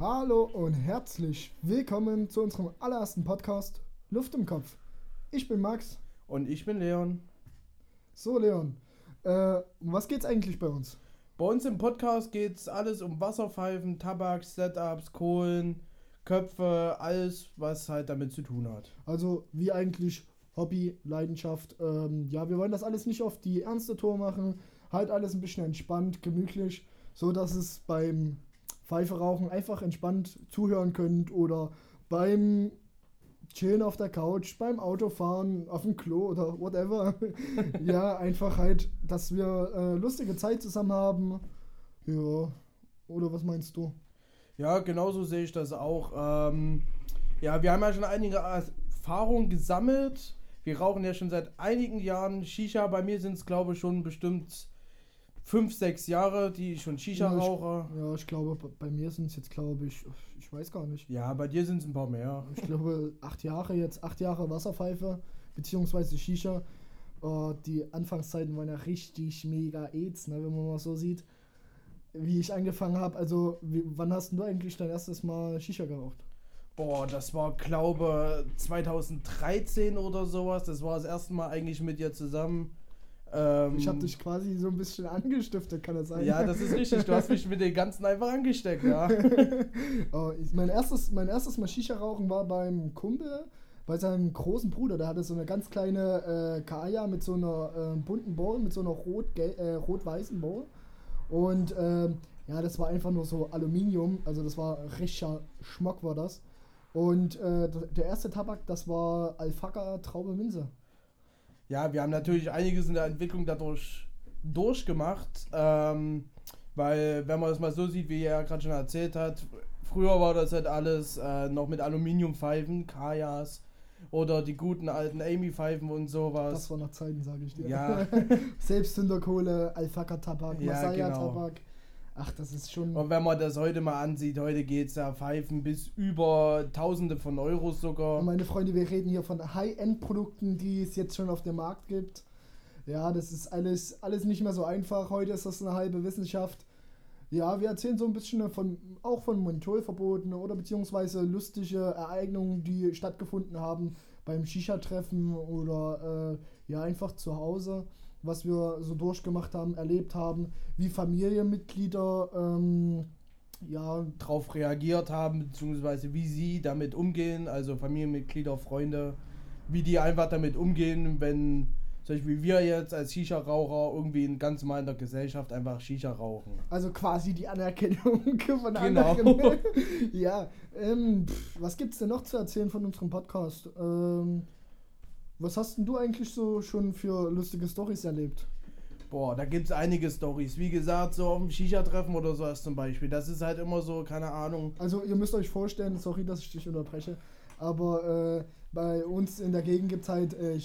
Hallo und herzlich willkommen zu unserem allerersten Podcast Luft im Kopf. Ich bin Max. Und ich bin Leon. So, Leon, äh, um was geht's eigentlich bei uns? Bei uns im Podcast geht's alles um Wasserpfeifen, Tabak, Setups, Kohlen, Köpfe, alles, was halt damit zu tun hat. Also, wie eigentlich Hobby, Leidenschaft. Ähm, ja, wir wollen das alles nicht auf die ernste Tour machen. Halt alles ein bisschen entspannt, gemütlich, so dass es beim Pfeife rauchen einfach entspannt zuhören könnt oder beim Chillen auf der Couch, beim Autofahren, auf dem Klo oder whatever. ja, einfach halt, dass wir äh, lustige Zeit zusammen haben. Ja, oder was meinst du? Ja, genauso sehe ich das auch. Ähm, ja, wir haben ja schon einige Erfahrungen gesammelt. Wir rauchen ja schon seit einigen Jahren Shisha. Bei mir sind es, glaube ich, schon bestimmt fünf, sechs Jahre, die ich schon Shisha ja, rauche. Ich, ja, ich glaube, bei mir sind es jetzt, glaube ich, ich weiß gar nicht. Ja, bei dir sind es ein paar mehr. Ich glaube, acht Jahre jetzt, acht Jahre Wasserpfeife, beziehungsweise Shisha. Uh, die Anfangszeiten waren ja richtig mega AIDS, ne, wenn man mal so sieht, wie ich angefangen habe. Also, wie, wann hast du eigentlich dein erstes Mal Shisha geraucht? Boah, das war, glaube 2013 oder sowas. Das war das erste Mal eigentlich mit dir zusammen. Ähm, ich habe dich quasi so ein bisschen angestiftet, kann das sein? Ja, das ist richtig. Du hast mich mit den ganzen einfach angesteckt, ja. oh, ich, mein, erstes, mein erstes Mal Shisha-Rauchen war beim Kumpel, bei seinem großen Bruder. Der hatte so eine ganz kleine äh, Kaya mit so einer äh, bunten Bowl, mit so einer rot äh, rot-weißen Bowl. Und ähm, ja, das war einfach nur so Aluminium. Also das war richtiger Schmock war das. Und äh, der erste Tabak, das war Alfaka Traube Minze ja, wir haben natürlich einiges in der Entwicklung dadurch durchgemacht. Ähm, weil, wenn man es mal so sieht, wie er gerade schon erzählt hat, früher war das halt alles äh, noch mit Aluminiumpfeifen, Kajas oder die guten alten Amy-Pfeifen und sowas. Das war noch Zeiten, sage ich dir. Ja. Selbstzünderkohle, Alfaka-Tabak, ja, Masaya-Tabak. Genau. Ach, das ist schon. Und wenn man das heute mal ansieht, heute geht es ja Pfeifen bis über Tausende von Euros sogar. Meine Freunde, wir reden hier von High-End-Produkten, die es jetzt schon auf dem Markt gibt. Ja, das ist alles, alles nicht mehr so einfach. Heute ist das eine halbe Wissenschaft. Ja, wir erzählen so ein bisschen von, auch von Mentholverboten oder beziehungsweise lustige Ereignungen, die stattgefunden haben beim Shisha-Treffen oder äh, ja, einfach zu Hause was wir so durchgemacht haben, erlebt haben, wie Familienmitglieder ähm, ja, darauf reagiert haben, beziehungsweise wie sie damit umgehen, also Familienmitglieder, Freunde, wie die einfach damit umgehen, wenn zum Beispiel wir jetzt als Shisha-Raucher irgendwie in ganz normal in der Gesellschaft einfach Shisha rauchen. Also quasi die Anerkennung von genau. anderen. ja, ähm, pff, was gibt's denn noch zu erzählen von unserem Podcast? Ähm, was hast denn du eigentlich so schon für lustige Stories erlebt? Boah, da gibt es einige Stories. Wie gesagt, so auf dem Shisha-Treffen oder sowas zum Beispiel. Das ist halt immer so, keine Ahnung. Also ihr müsst euch vorstellen, sorry, dass ich dich unterbreche, aber äh, bei uns in der Gegend gibt es halt äh, äh,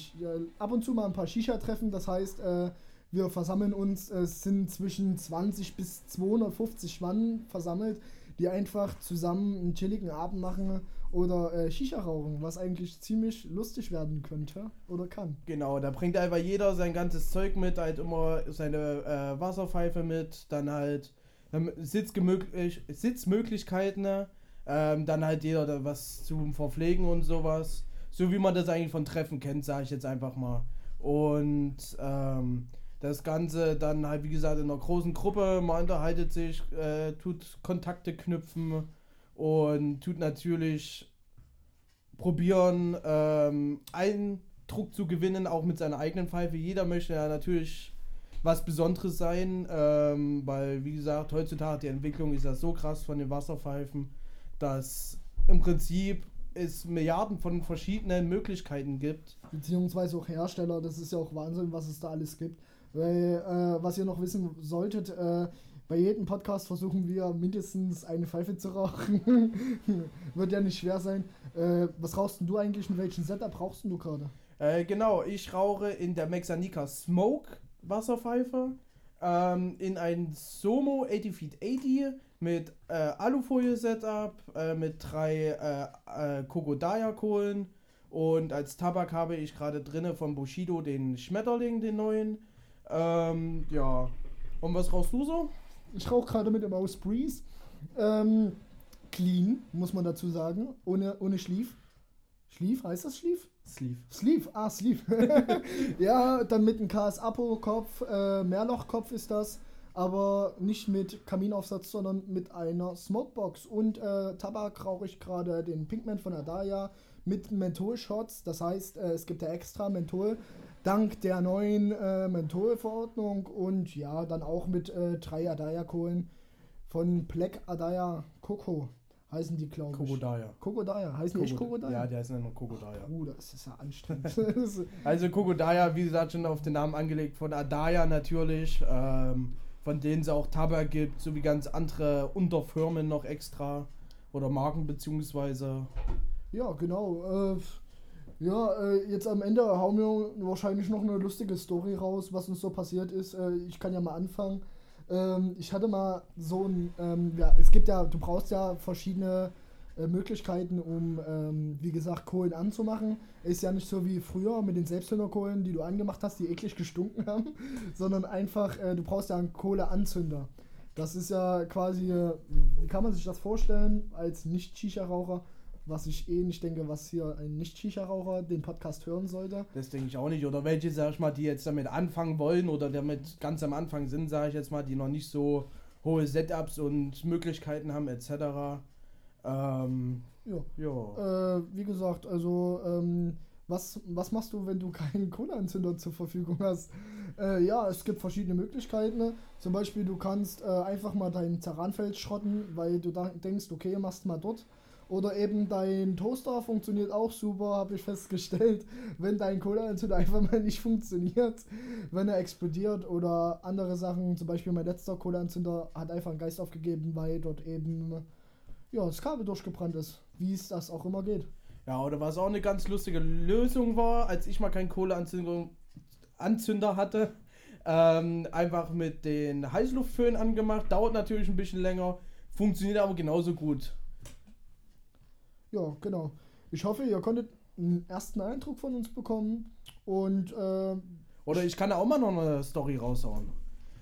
ab und zu mal ein paar Shisha-Treffen. Das heißt, äh, wir versammeln uns, es sind zwischen 20 bis 250 Mann versammelt, die einfach zusammen einen chilligen Abend machen oder äh, Shisha rauchen, was eigentlich ziemlich lustig werden könnte oder kann. Genau, da bringt einfach jeder sein ganzes Zeug mit, halt immer seine äh, Wasserpfeife mit, dann halt Sitzgemöglich Sitzmöglichkeiten, ähm, dann halt jeder was zum Verpflegen und sowas. So wie man das eigentlich von Treffen kennt, sage ich jetzt einfach mal. Und ähm, das Ganze dann halt, wie gesagt, in einer großen Gruppe, man unterhaltet sich, äh, tut Kontakte knüpfen und tut natürlich probieren, ähm, Eindruck zu gewinnen, auch mit seiner eigenen Pfeife. Jeder möchte ja natürlich was Besonderes sein, ähm, weil, wie gesagt, heutzutage die Entwicklung ist ja so krass von den Wasserpfeifen, dass im Prinzip es Milliarden von verschiedenen Möglichkeiten gibt. Beziehungsweise auch Hersteller, das ist ja auch Wahnsinn, was es da alles gibt. Weil, äh, was ihr noch wissen solltet, äh, bei jedem Podcast versuchen wir mindestens eine Pfeife zu rauchen. Wird ja nicht schwer sein. Äh, was rauchst du eigentlich? In welchem Setup brauchst du gerade? Äh, genau, ich rauche in der Mexanica Smoke Wasserpfeife. Ähm, in ein Somo 80 Feet 80 mit äh, Alufolie-Setup, äh, mit drei äh, Kogodaya-Kohlen. Und als Tabak habe ich gerade drinne von Bushido den Schmetterling, den neuen. Ähm, ja. Und was rauchst du so? Ich rauche gerade mit dem Aus Breeze. Ähm, clean, muss man dazu sagen. Ohne, ohne Schlief. Schlief, heißt das Schlief? Sleeve. Sleeve, ah, Sleeve. ja, dann mit einem KS-Apo-Kopf, äh, Mehrlochkopf ist das, aber nicht mit Kaminaufsatz, sondern mit einer Smokebox. Und äh, Tabak rauche ich gerade den Pinkman von Adaya mit Menthol-Shots. Das heißt, äh, es gibt ja extra Menthol, dank der neuen äh, Menthol-Verordnung. Und ja, dann auch mit äh, drei Adaya-Kohlen von Black Adaya Coco heißen die, glaube ich. Kogodaya. Kokodaya. Heißen die echt Kokodaya? Ja, die heißen nur Kogodaya. Bruder, das ist ja anstrengend. Also Kogodaya, wie gesagt, schon auf den Namen angelegt von Adaya natürlich, ähm, von denen es auch Tabak gibt, sowie ganz andere Unterfirmen noch extra oder Marken beziehungsweise. ja, genau. Äh, ja, äh, jetzt am Ende hauen wir wahrscheinlich noch eine lustige Story raus, was uns so passiert ist. Äh, ich kann ja mal anfangen. Ähm, ich hatte mal so ein, ähm, ja, es gibt ja, du brauchst ja verschiedene äh, Möglichkeiten, um, ähm, wie gesagt, Kohlen anzumachen. Ist ja nicht so wie früher mit den Selbstzünderkohlen, die du angemacht hast, die eklig gestunken haben, sondern einfach, äh, du brauchst ja einen Kohleanzünder. Das ist ja quasi, äh, wie kann man sich das vorstellen, als Nicht-Shisha-Raucher, was ich eh nicht denke, was hier ein Nicht-Shisha-Raucher den Podcast hören sollte. Das denke ich auch nicht. Oder welche, sag ich mal, die jetzt damit anfangen wollen oder damit ganz am Anfang sind, sage ich jetzt mal, die noch nicht so hohe Setups und Möglichkeiten haben, etc. Ähm, Ja. ja. Äh, wie gesagt, also ähm, was, was machst du, wenn du keinen Kohleanzünder zur Verfügung hast? Äh, ja, es gibt verschiedene Möglichkeiten. ne? Zum Beispiel, du kannst äh, einfach mal dein Terranfeld schrotten, weil du da denkst, okay, machst mal dort. Oder eben dein Toaster funktioniert auch super, habe ich festgestellt, wenn dein Kohleanzünder einfach mal nicht funktioniert, wenn er explodiert oder andere Sachen. Zum Beispiel mein letzter Kohleanzünder hat einfach einen Geist aufgegeben, weil dort eben ja, das Kabel durchgebrannt ist. Wie es das auch immer geht. Ja, oder was auch eine ganz lustige Lösung war, als ich mal keinen Kohleanzünder Anzünder hatte, ähm, einfach mit den Heißluftföhn angemacht. Dauert natürlich ein bisschen länger, funktioniert aber genauso gut. Ja, genau. Ich hoffe, ihr konntet einen ersten Eindruck von uns bekommen. Und äh, Oder ich kann auch mal noch eine Story raushauen.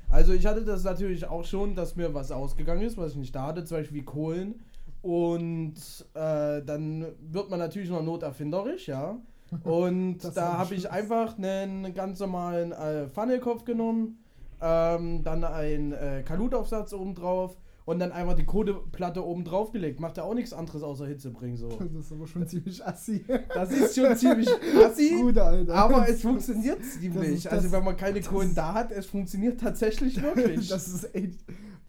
Also ich hatte das natürlich auch schon, dass mir was ausgegangen ist, was ich nicht da hatte, zum Beispiel wie Kohlen. Und äh, dann wird man natürlich noch noterfinderisch, ja. Und da hab habe ich ich einfach einen ganz normalen äh, Funnelkopf genommen, ähm, dann einen äh, Kalutaufsatz oben drauf und dann einfach die Kohleplatte oben drauf gelegt. Macht ja auch nichts anderes außer Hitze bringen so. das ist aber schon ziemlich assi. Das ist schon ziemlich assi. Bruder, Alter. Aber es funktioniert Das ziemlich. ist- also das- wenn man keine das Kohlen ist- da hat, es funktioniert tatsächlich wirklich. das ist echt.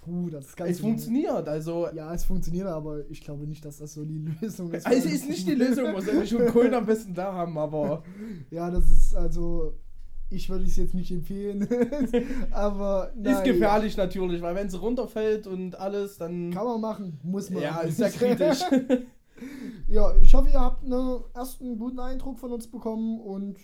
Bruder, das kann es funktioniert. Also Ja, es funktioniert, aber ich glaube nicht, dass das so die Lösung ist. also ist nicht die Lösung, muss ja schon Kohlen am besten da haben, aber Ja, das ist also. Ich würde es jetzt nicht empfehlen. aber. ist naja, gefährlich natürlich, weil wenn es runterfällt und alles, dann Kann man machen, muss man. ja, ist ja kritisch. Ja, ich hoffe, ihr habt einen ersten guten Eindruck von uns bekommen und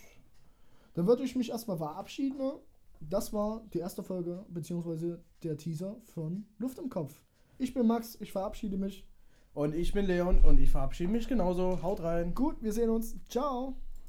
dann würde ich mich erstmal verabschieden. Das war die erste Folge, beziehungsweise der Teaser von Luft im Kopf. Ich bin Max, ich verabschiede mich. und ich bin Leon und ich verabschiede mich genauso. Haut rein. Gut, wir sehen uns. Ciao.